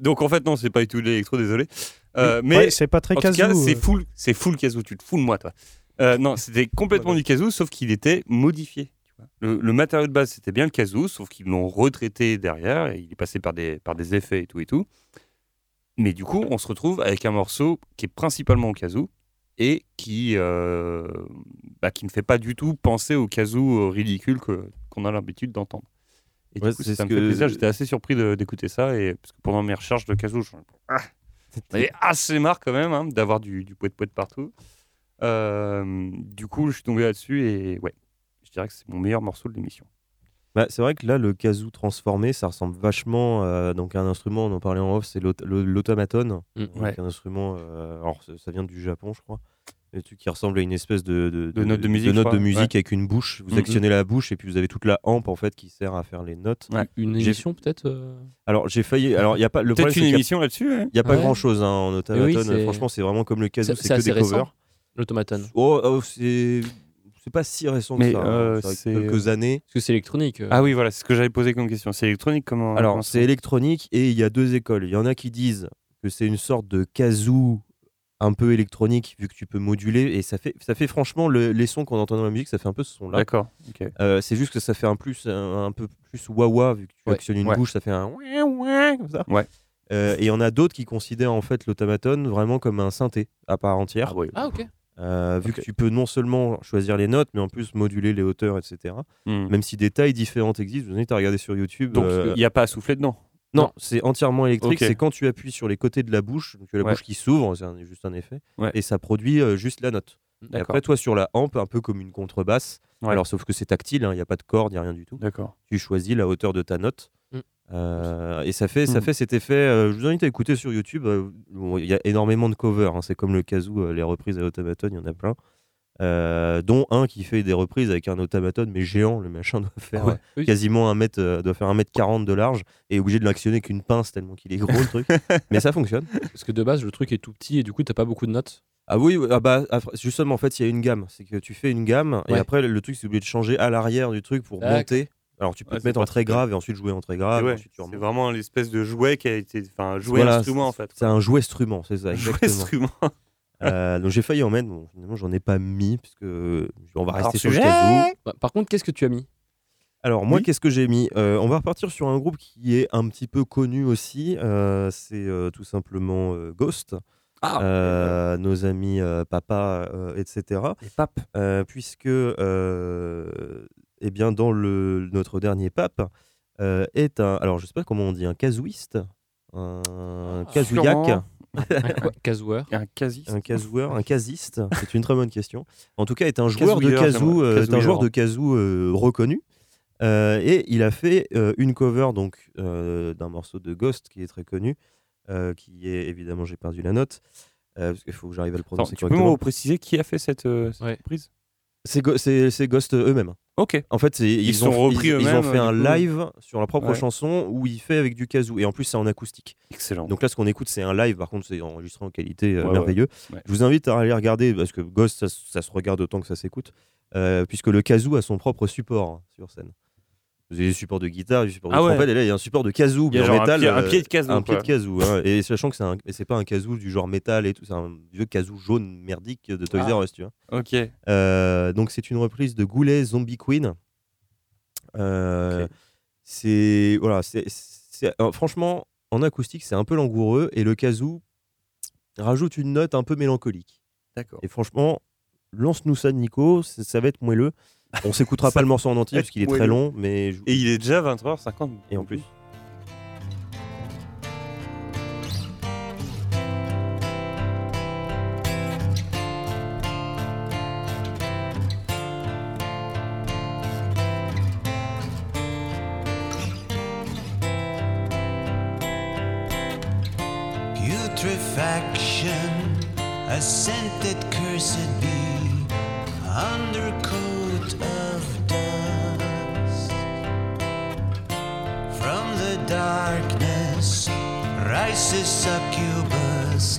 Donc en fait, non, c'est pas du tout de l'électro, désolé. Euh, mais Ouais, c'est pas très en tout cas, casou. c'est full, c'est full kazoo. Tu te fous de moi, toi. Euh, non, [laughs] c'était complètement du kazoo, sauf qu'il était modifié. tu vois. Le, le matériau de base, c'était bien le kazoo, sauf qu'ils l'ont retraité derrière et il est passé par des, par des effets et tout et tout. Mais du coup, on se retrouve avec un morceau qui est principalement au kazoo et qui, euh, bah, qui ne fait pas du tout penser au kazoo ridicule que- qu'on a l'habitude d'entendre. Et Ouais, du coup, c'est ça ce me fait que- plaisir. J'étais assez surpris d'écouter ça et parce que pendant mes recherches de kazoo, je ah, j'en avais assez marre quand même hein, d'avoir du, du poète poète partout. Euh, du coup, je suis tombé là-dessus et ouais, je dirais que c'est mon meilleur morceau de l'émission. Bah, c'est vrai que là, le kazoo transformé, ça ressemble vachement euh, donc à un instrument, on en parlait en off, c'est l'automaton. Mm. Donc, Ouais. un instrument, euh, alors ça, ça vient du Japon, je crois. Qui ressemble à une espèce de, de, De note de musique, note je de musique avec une bouche. Vous Mhm. actionnez la bouche et puis vous avez toute la hampe en fait qui sert à faire les notes. Ouais. Une émission peut-être euh Alors j'ai failli. Alors il y a pas le Peut-être une qu'il y a- émission là-dessus. hein Il n'y a pas grand chose en automaton. oui, Franchement, c'est vraiment comme le kazoo, C'est- que assez des récent. covers. L'automaton. Oh, oh, c'est c'est pas si récent Mais, que ça. hein. euh, C'est quelques années. Parce que c'est électronique. euh. Ah oui, voilà, c'est ce que j'avais posé comme question. C'est électronique comment Alors c'est électronique et il y a deux écoles. Il y en a qui disent que c'est une sorte de kazoo un peu électronique vu que tu peux moduler et ça fait ça fait franchement le- les sons qu'on entend dans la musique, ça fait un peu ce son là. D'accord. ok. Euh, c'est juste que ça fait un plus un, un peu plus wah vu que tu Ouais. actionnes une Ouais. bouche, ça fait un comme ça. Ouais. Euh, et il y en a d'autres qui considèrent en fait l'automaton vraiment comme un synthé à part entière. Ah oui. Ah ok. Euh, vu que tu peux non seulement choisir les notes, mais en plus moduler les hauteurs, etc. Hmm. Même si des tailles différentes existent, vous invite à regarder sur YouTube. Donc euh, il n'y a pas à souffler dedans. Non, c'est entièrement électrique. C'est quand tu appuies sur les côtés de la bouche, donc tu as la Ouais. bouche qui s'ouvre, c'est juste un effet, Ouais. et ça produit euh, juste la note. Et après, toi, sur la hampe, un peu comme une contrebasse, Ouais. alors sauf que c'est tactile, hein, il n'y a pas de corde, il n'y a rien du tout. D'accord. Tu choisis la hauteur de ta note. Mm. Euh, et ça fait, ça Mm. fait cet effet. euh, je vous invite à écouter sur YouTube. bon, Il y a énormément de covers. hein, c'est comme le kazoo, les reprises à automaton, il y en a plein. Euh, dont un qui fait des reprises avec un automaton mais géant. Le machin doit faire Ouais. euh, Oui. quasiment un mètre, euh, doit faire un mètre 40 de large et est obligé de l'actionner qu'une pince tellement qu'il est gros le truc. [laughs] mais ça fonctionne. Parce que de base le truc est tout petit et du coup t'as pas beaucoup de notes. Ah oui, ah bah, après, justement, en fait, il y a une gamme. C'est que tu fais une gamme et après, le truc, c'est obligé de changer à l'arrière du truc pour monter. Alors, tu peux Ouais, te mettre en très grave et ensuite jouer en très grave. Ouais, c'est vraiment l'espèce de jouet qui a été, enfin, un jouet Voilà, instrument en fait. C'est un jouet instrument, c'est ça, [laughs] jouet exactement. instrument. Euh, donc j'ai failli en mettre, bon, finalement j'en ai pas mis, puisque euh, on va Alors, rester sur le kazoo. Bah, par contre qu'est-ce que tu as mis? Alors moi Oui. qu'est-ce que j'ai mis? Euh, On va repartir sur un groupe qui est un petit peu connu aussi, euh, c'est euh, tout simplement euh, Ghost. Ah. Euh, nos amis euh, Papa, euh, etc. Les papes. Euh, puisque euh, eh bien dans le, notre dernier pape euh, est un, alors je sais pas comment on dit, un casouiste, un casouillac. sûrement. Un Kazooer [laughs] Un quasi. un casoueur, un casiste, c'est une très bonne question. En tout cas, est un joueur de j'aimerais. euh, est un joueur de casou euh, reconnu. Euh, et il a fait euh, une cover donc euh, d'un morceau de Ghost qui est très connu, euh, qui est évidemment j'ai perdu la note euh, parce qu'il faut que j'arrive à le Attends, prononcer tu peux correctement. me préciser qui a fait cette, euh, cette Ouais. reprise? C'est Go- Ghost eux-mêmes. Ok. En fait, ils, sont ont, repris ils, ils ont fait un coup. live sur leur propre Ouais. chanson où il fait avec du kazoo et en plus c'est en acoustique. Excellent. Donc là, ce qu'on écoute, c'est un live. Par contre, c'est enregistré en qualité euh, Ouais, merveilleux. Ouais. Je vous invite à aller regarder parce que Ghost, ça, ça se regarde autant que ça s'écoute, euh, puisque le kazoo a son propre support hein, sur scène. Vous avez des supports de guitare, des supports de Ah ouais. trompette, et là il y a un support de kazoo Il y a genre un métal, pied- un euh, pied de kazoo, un pied de kazoo, hein. et sachant que c'est un, pas un kazoo du genre métal et tout, c'est un vieux kazoo jaune merdique de Toys Ah. R Us, tu vois. Ok. Euh, donc c'est une reprise de Goulet Zombie Queen. Euh. C'est voilà, c'est franchement en acoustique c'est un peu langoureux et le kazoo rajoute une note un peu mélancolique. D'accord. Et franchement, lance-nous ça, Nico, ça, ça va être moelleux. On s'écoutera pas le morceau en entier parce qu'il est très long, mais je- Et il est déjà 20h50. et en plus. Putrefaction, a scented cursed be, undercoat From the darkness rises succubus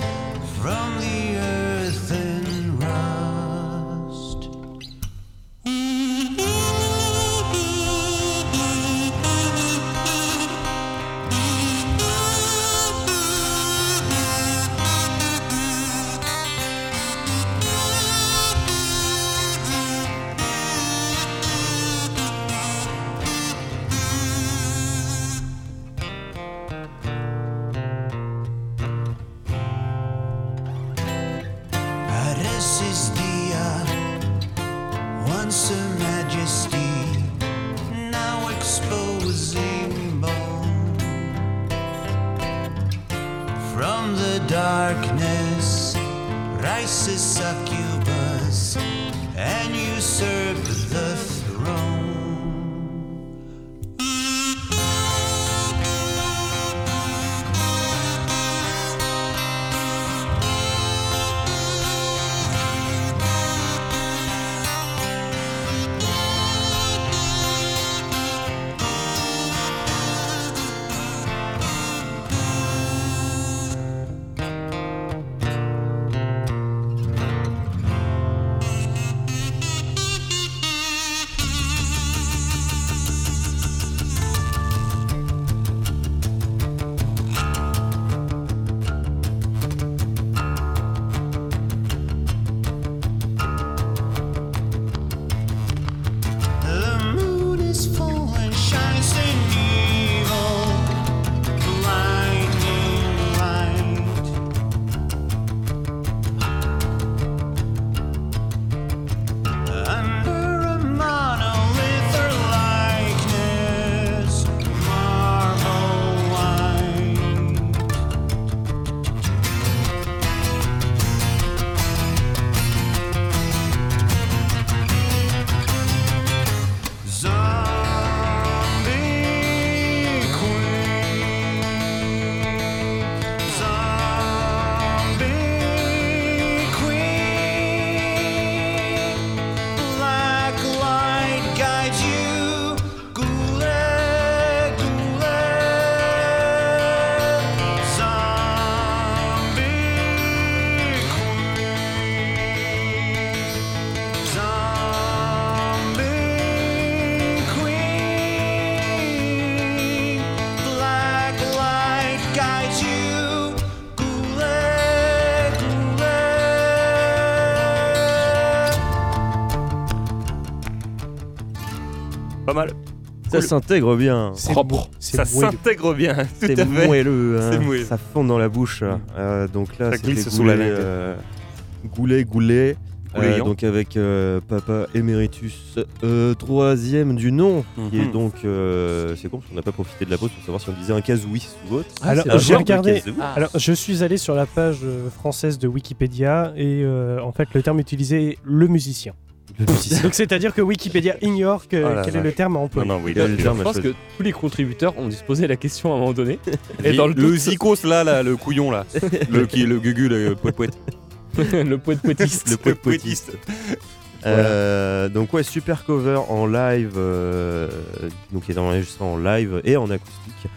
Ça s'intègre bien. C'est Propre. Ça s'intègre bien, [laughs] tout C'est à fait. moelleux, hein. C'est moelleux. ça fond dans la bouche. Euh, donc là, Ça glisse sous la Goulet, langue. euh, Goulet, Goulet. Goulet Euh, donc avec euh, Papa Emeritus, euh, troisième du nom, qui est Mhm. donc, euh, c'est con parce qu'on n'a pas profité de la pause pour savoir si on disait un kazooie sous votre. Alors, C'est un j'ai regardé-. Ah. Alors, je suis allé sur la page euh, française de Wikipédia et euh, en fait, le terme utilisé est le musicien. Donc, c'est-à-dire que Wikipédia ignore que- Oh quel est le terme à employer. non, oui, là, le je- terme Je pense que tous les contributeurs ont dû se poser la question à un moment donné. Et dans le zikos là, là, le couillon là, [laughs] le qui est le gugu, le poète poète. [laughs] le poète poétiste. Le poète poétiste. [laughs] Euh, donc ouais, super cover en live, euh, donc il est enregistré en live et en acoustique.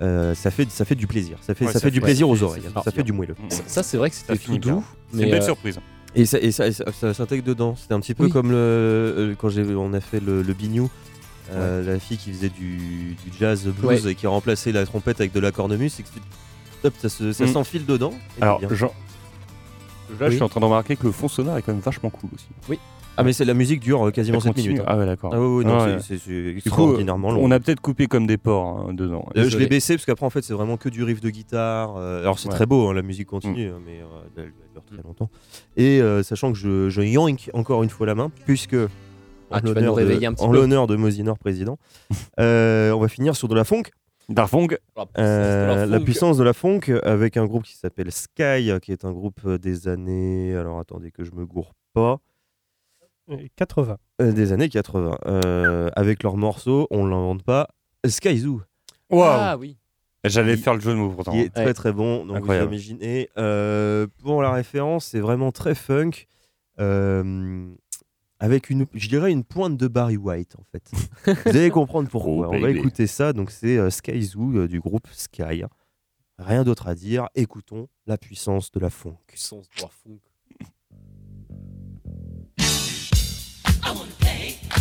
Euh, ça fait ça fait du plaisir. Ça fait Ouais, ça, ça fait du plaisir ouais, aux oreilles. c'est Ça fait du moelleux. Ça, ça, c'est vrai que c'était tout doux. C'est une belle euh, surprise. Et ça, et ça, et ça, ça s'intègre dedans. C'était un petit peu Oui. comme le, euh, quand j'ai, on a fait le, le Bignou. euh, La fille qui faisait du, du jazz blues et qui a remplacé la trompette avec de la cornemuse, et que tu- hop, ça, se- ça Mm. s'enfile dedans. Alors. Jean, là, Oui. je suis en train de remarquer que le fond sonore est quand même vachement cool aussi. Ah mais c'est la musique dure euh, quasiment Ça 7 continue. minutes. hein. Ah ouais, d'accord. Ah oui, oui, non, Ah ouais. c'est, extraordinairement long. on a peut-être coupé comme des porcs hein, dedans. Euh, je l'ai baissé parce qu'après en fait c'est vraiment que du riff de guitare. euh, alors c'est Ouais. très beau, hein, la musique continue, hein, mais euh, elle, elle dure très longtemps. Et euh, sachant que je, je yank encore une fois la main, puisque en Ah, tu vas l'honneur nous réveiller de, un petit en peu. l'honneur de Mosinor président, [laughs] euh, on va finir sur de la funk. Darfong, Euh, la funk. puissance de la funk avec un groupe qui s'appelle Sky, qui est un groupe des années. Alors attendez que je me gourre pas. Euh, 80. Euh, des années 80. Euh, avec leur morceau, on l'invente pas. Sky Zoo, Waouh Ah oui. J'allais Il- faire le jeu de mots pourtant. qui est très Ouais. très bon. Donc Incroyable. vous imaginez. Euh, pour la référence, c'est vraiment très funk. euh, avec une, je dirais une pointe de Barry White en fait. [laughs] vous allez comprendre pourquoi. Oh, on va écouter ça. Donc c'est euh, Sky Zoo euh, du groupe Sky. Rien d'autre à dire. Écoutons la puissance de la funk. Puissance de la funk.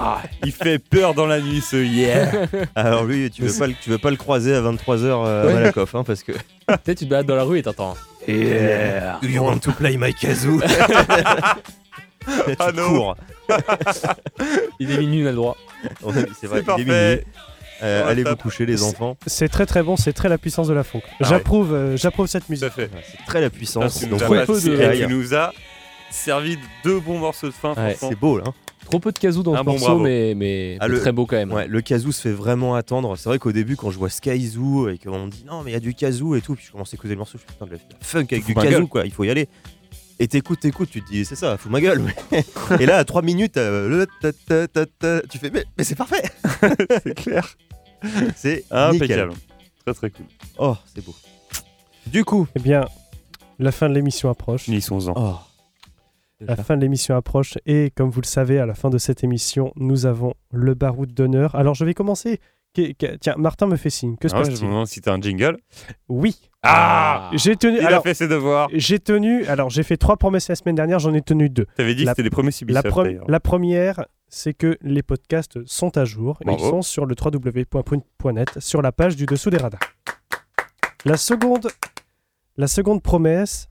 Ah, il fait peur dans la nuit ce yeah [laughs] Alors lui, tu veux pas, le- tu veux pas le croiser à 23h à Ouais. Malakoff, hein, parce que. [laughs] Peut-être tu te balades dans la rue et t'entends. Yeah Do you want to play my kazoo Tu Ah non. cours. [laughs] Il est minuit, on a le droit. C'est vrai, il est parfait. minuit. Euh, allez vous coucher les enfants. C'est très très bon, c'est très la puissance de la funk. Ah J'approuve, euh, j'approuve cette à musique. C'est très la puissance. Donc, nous, tu as servi de deux bons morceaux de fin, c'est beau là. Trop peu de kazoo dans Un ce bon morceau, bravo. mais, mais, Ah, le- très beau quand même. Ouais, le kazoo se fait vraiment attendre. C'est vrai qu'au début, quand je vois Sky Zoo et qu'on me dit non, mais il y a du kazoo et tout, puis je commence à écouter le morceau, je suis putain de la funk avec du kazoo, quoi, il faut y aller. Et t'écoutes, t'écoutes, tu te dis c'est ça, fous ma gueule. [laughs] et là, à 3 minutes, euh, le ta, ta, ta, ta, tu fais mais, mais c'est parfait. [laughs] c'est clair. C'est Impeccable. Très très cool. Oh, c'est beau. Du coup, Eh bien, la fin de l'émission approche. Finissons-en. oh, La fin de l'émission approche et comme vous le savez, à la fin de cette émission, nous avons le baroud d'honneur. Alors je vais commencer. Tiens, Martin me fait signe. Que se Ah ouais, je me demande si t'as un jingle. Oui, Ah j'ai tenu. Il alors, a fait ses devoirs. j'ai tenu. Alors j'ai fait trois promesses la semaine dernière, j'en ai tenu deux. T'avais dit la- que c'était les premiers La, pre- la première, c'est que les podcasts sont à jour. Ils sont sur le www.prune.net, sur la page du dessous des radars. La seconde, la seconde promesse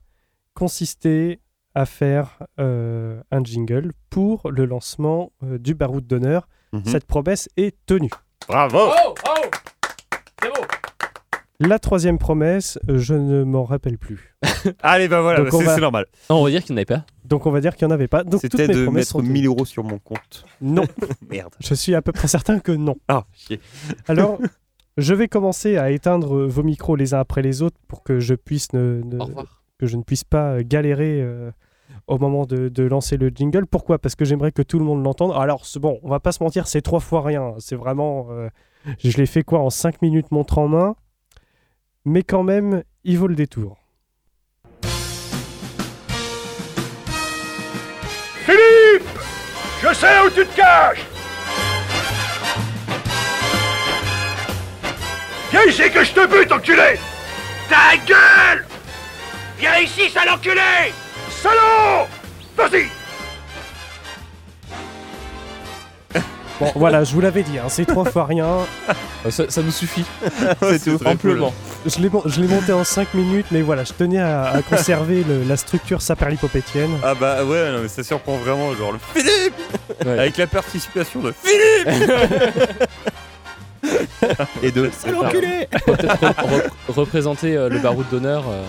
consistait à faire euh, un jingle pour le lancement euh, du baroud d'honneur. Mhm. Cette promesse est tenue. Bravo Oh, oh C'est beau La troisième promesse, euh, je ne m'en rappelle plus. [laughs] Allez, bah voilà, Donc bah, on c'est va- normal. Non, on va dire qu'il n'y en avait pas. Donc on va dire qu'il n'y en avait pas. C'était de mettre sont tenues. 1000 euros sur mon compte. Non, [laughs] Merde. je suis à peu près certain que non. Ah, chier. [laughs] Alors, je vais commencer à éteindre vos micros les uns après les autres pour que je puisse ne, ne- Au revoir. Que je ne puisse pas euh, galérer euh, au moment de, lancer le jingle. Pourquoi? Parce que j'aimerais que tout le monde l'entende. Alors, bon, on va pas se mentir, c'est trois fois rien. C'est vraiment. euh, je l'ai fait quoi en cinq minutes montre en main. Mais quand même, il vaut le détour. Je sais où tu te caches Viens ici que je te bute, enculé Ta gueule Viens ici, sale enculé Salaud Vas-y Bon, voilà, je vous l'avais dit, hein, c'est trois fois rien. Euh, Ça, ça nous suffit. C'est tout. Amplement. Je l'ai mon- je l'ai monté en cinq minutes, mais voilà, je tenais à, à conserver le- la structure saperlipopétienne. Ah bah ouais, non, mais ça surprend vraiment, genre le Philippe Ouais. Avec la participation de Philippe et de. l'enculé On peut peut-être re- re- représenter euh, le baroud d'honneur. euh,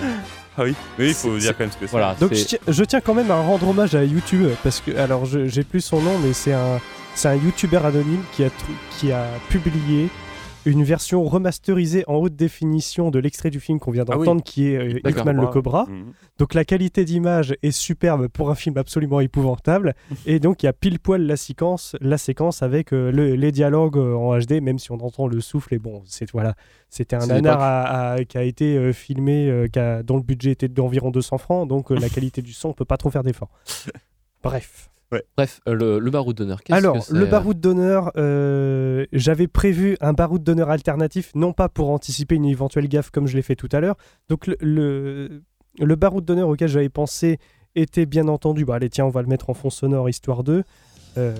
Ah oui, mais il faut dire quand même ce que c'est. voilà. Donc je tiens, je tiens quand même à rendre hommage à YouTube parce que alors je- j'ai plus son nom mais c'est un c'est un YouTuber anonyme qui a qui a publié une version remasterisée en haute définition de l'extrait du film qu'on vient Ah oui. d'entendre, qui est euh. Hitman le. Cobra. Mhm. Donc la qualité d'image est superbe pour un film absolument épouvantable. et donc il y a pile poil la séquence, la séquence avec euh, le- les dialogues euh, en HD, même si on entend le souffle. Et bon, c'est voilà, c'était un nanar qui a été euh, filmé, qui a- dont le budget était d'environ 200 francs. Donc la [laughs] qualité du son, on peut pas trop faire d'efforts. Bref. Bref, euh, le, le baroud d'honneur. qu'est-ce Alors, que c'est, le euh, baroud d'honneur, euh, j'avais prévu un baroud d'honneur alternatif, non pas pour anticiper une éventuelle gaffe comme je l'ai fait tout à l'heure. Donc, le, le, le baroud d'honneur auquel j'avais pensé était bien entendu, bah allez, tiens, on va le mettre en fond sonore histoire de. euh,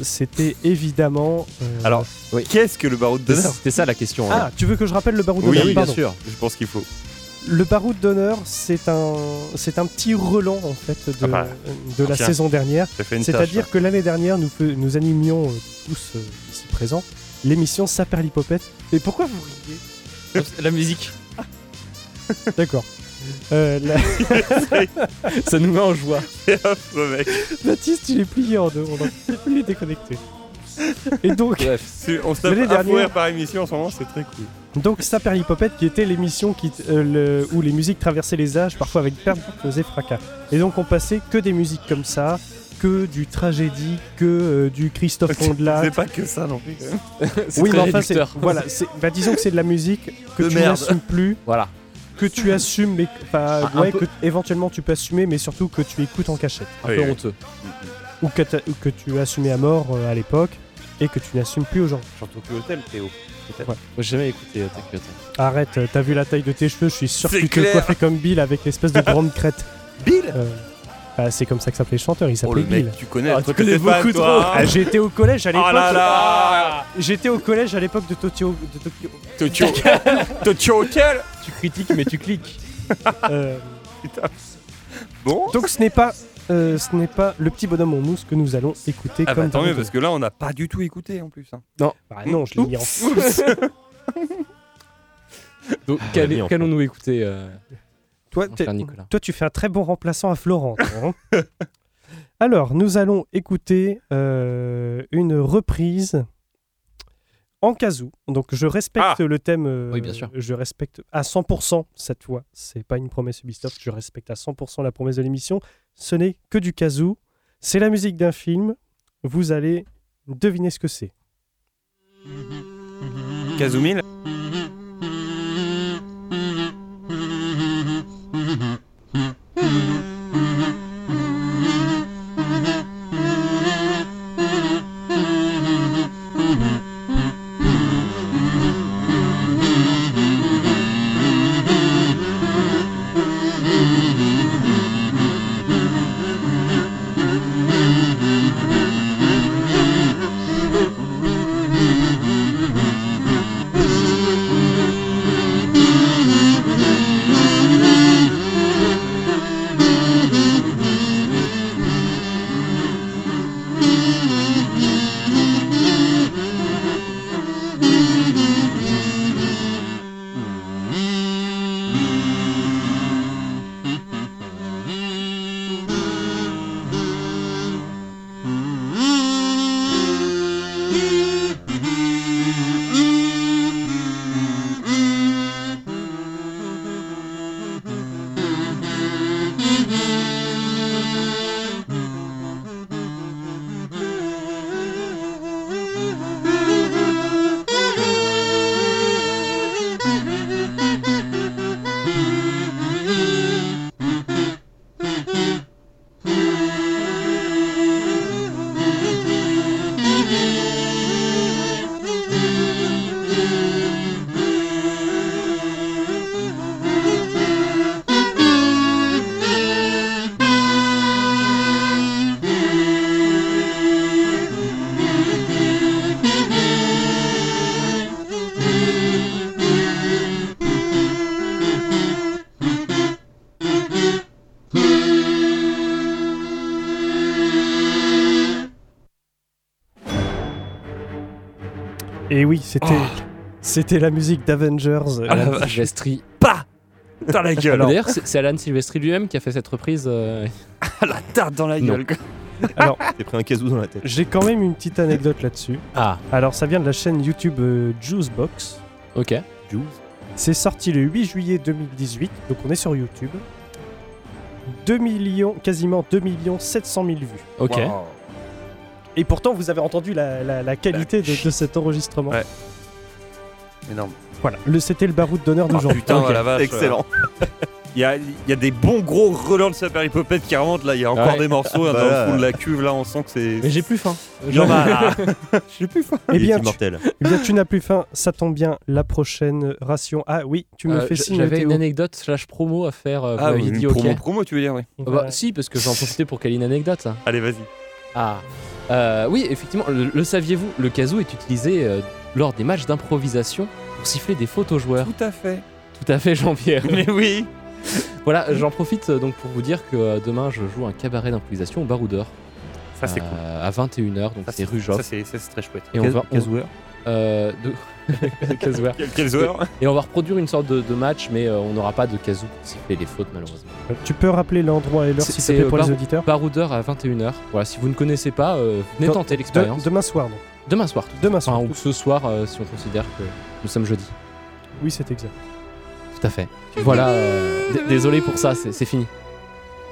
C'était évidemment. euh, Alors, qu'est-ce que le baroud d'honneur? Ça, c'était ça la question. ah, hein. tu veux que je rappelle le baroud Oui, d'honneur? oui, bien sûr. Je pense qu'il faut. Le baroud d'honneur, c'est un, c'est un petit relan en fait de, Ah bah, de la tiens. saison dernière. C'est-à-dire que l'année dernière, nous, nous animions euh, tous euh, ici présents l'émission Saperlipopette. Et pourquoi vous riez? La musique, [laughs] D'accord. Euh, la- [laughs] ça nous met en joie. [laughs] C'est affreux, mec. Baptiste, il est plié en deux. On plus les déconnecter. Et donc, Bref, On se tape dernière- par émission en ce moment, c'est très cool. Donc Saperlipopette qui était l'émission euh, le- où les musiques traversaient les âges, parfois avec perte faisait fracas. Et donc on passait que des musiques comme ça, que du tragédie, que euh, du Christophe Ondelat. C'est pas que ça non plus. [laughs] Oui, très mais enfin, c'est, voilà, c'est, bah, disons que c'est de la musique que De tu n'assumes plus, Voilà. que tu assumes, mais enfin, Un- un ouais, peu- que éventuellement tu peux assumer, mais surtout que tu écoutes en cachette. Un Oui, peu oui. honteux. ou que, t'as- ou que tu assumais à mort euh, à l'époque et que tu n'assumes plus aujourd'hui. Surtout que hôtel, Théo. Ouais. Moi, j'ai jamais écouté euh, Time. Arrête, euh, t'as vu la taille de tes cheveux, je suis sûr que tu te coiffais comme Bill avec l'espèce de [laughs] grande crête. Bill Euh, bah, c'est comme ça que s'appelait le chanteur, il Oh s'appelait Bill. mec, tu connais, Ah, tu connais beaucoup trop. hein. Ah, J'étais au collège à l'époque. Oh là là J'étais au collège à l'époque de Tokyo. De Tokyo. Tokyo [laughs] Tokyo Hotel Tu critiques, mais tu cliques. [laughs] Euh, Bon donc ce n'est pas, euh, ce n'est pas le petit bonhomme en mousse que nous allons écouter Ah comme bah tant mieux, parce que là on n'a pas du tout écouté en plus. hein. Non, bah, non, je l'ai mis en [laughs] Donc, Ah, qu'allons-nous écouter euh, Toi, toi, tu fais un très bon remplaçant à Florent. hein. [laughs] Alors, nous allons écouter euh, une reprise en kazoo. Donc, je respecte le thème. euh, Oui, bien sûr. Je respecte à 100% cette fois. C'est pas une promesse Ubisoft. Je respecte à 100% la promesse de l'émission. Ce n'est que du kazoo. C'est la musique d'un film. Vous allez deviner ce que c'est. Kazumil Et oui, c'était. C'était la musique d'Avengers. Ah, la vache. Silvestri. Pas Dans la gueule D'ailleurs, c'est Alan Silvestri lui-même qui a fait cette reprise. euh, La tarte dans la Non. gueule quoi. [laughs] Alors, T'es pris un casou dans la tête. j'ai quand même une petite anecdote là-dessus. Ah, Alors, ça vient de la chaîne YouTube euh, Juicebox. ok. C'est sorti le 8 juillet 2018, donc on est sur YouTube. 2 millions, quasiment 2 millions 700 000 vues. Ok. Et pourtant, vous avez entendu la, la- la qualité de, de cet enregistrement. Ouais. Énorme. Voilà, le- c'était le baroud d'honneur Oh, d'aujourd'hui. putain, Ok. oh la vache. Excellent. [laughs] Il y a, il y a des bons gros relents de Super Hippopète qui remontent là. Il y a encore Ouais. des morceaux hein, Bah dans là. le fond de la cuve là. On sent que c'est. Mais j'ai plus faim. Non, bah, [laughs] [laughs] J'ai plus faim. Eh bien, tu, immortel. eh bien, tu n'as plus faim, ça tombe bien. La prochaine ration. Ah oui, tu me Euh, fais signe, J'avais une anecdote slash promo à faire. euh, Ah, m'aviez une dit promo, promo, tu veux dire, oui. Ah bah, si, parce que j'en profitais pour caler une anecdote. Allez, vas-y. Ah. Euh, oui, effectivement, le, le saviez-vous, le kazoo est utilisé euh, lors des matchs d'improvisation pour siffler des fautes aux joueurs. Tout à fait. Tout à fait, Jean-Pierre. Mais oui. [laughs] voilà, j'en profite euh, donc pour vous dire que demain je joue un cabaret d'improvisation au Baroudeur. Ça, c'est cool. À 21h, donc Ça, c'est rue Joffre. Ça, c'est ça, c'est très chouette. Et on va. on- Casoueur. euh, de- [laughs] Quel joueur Et on va reproduire une sorte de, de match, mais euh, on n'aura pas de kazoo pour siffler les fautes malheureusement. Tu peux rappeler l'endroit et l'heure, te c'est, plaît, euh, pour les auditeurs Baroudeur à 21h. Voilà, si vous ne connaissez pas, euh, venez Dans- tenter De- l'expérience. Demain soir, donc. Demain soir. tout- Demain soir. Enfin, ou ce soir euh, si on considère que nous sommes jeudi. Oui, c'est exact. Tout à fait. Voilà, euh, désolé pour ça, c'est c'est fini.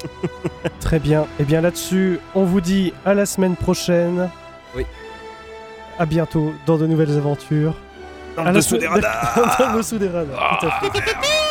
[laughs] Très bien. Et bien là-dessus, on vous dit à la semaine prochaine. Oui. À bientôt dans de nouvelles aventures. Dans À le la dessous des [laughs] radars. Dans le dessous des radars, tout à fait.